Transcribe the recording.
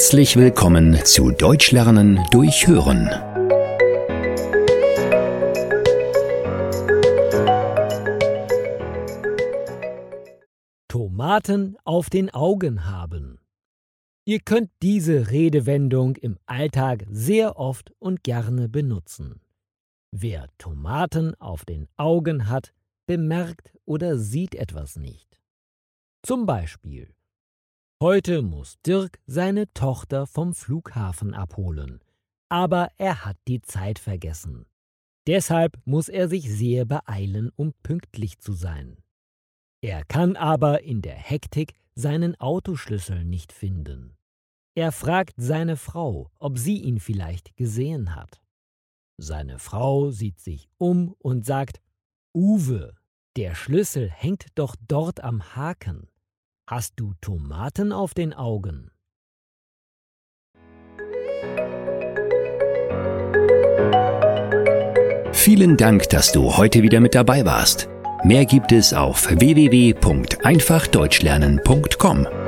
Herzlich willkommen zu Deutsch lernen durch Hören. Tomaten auf den Augen haben. Ihr könnt diese Redewendung im Alltag sehr oft und gerne benutzen. Wer Tomaten auf den Augen hat, bemerkt oder sieht etwas nicht. Zum Beispiel Heute muss Dirk seine Tochter vom Flughafen abholen, aber er hat die Zeit vergessen. Deshalb muss er sich sehr beeilen, um pünktlich zu sein. Er kann aber in der Hektik seinen Autoschlüssel nicht finden. Er fragt seine Frau, ob sie ihn vielleicht gesehen hat. Seine Frau sieht sich um und sagt, Uwe, der Schlüssel hängt doch dort am Haken. Hast du Tomaten auf den Augen? Vielen Dank, dass du heute wieder mit dabei warst. Mehr gibt es auf www.einfachdeutschlernen.com.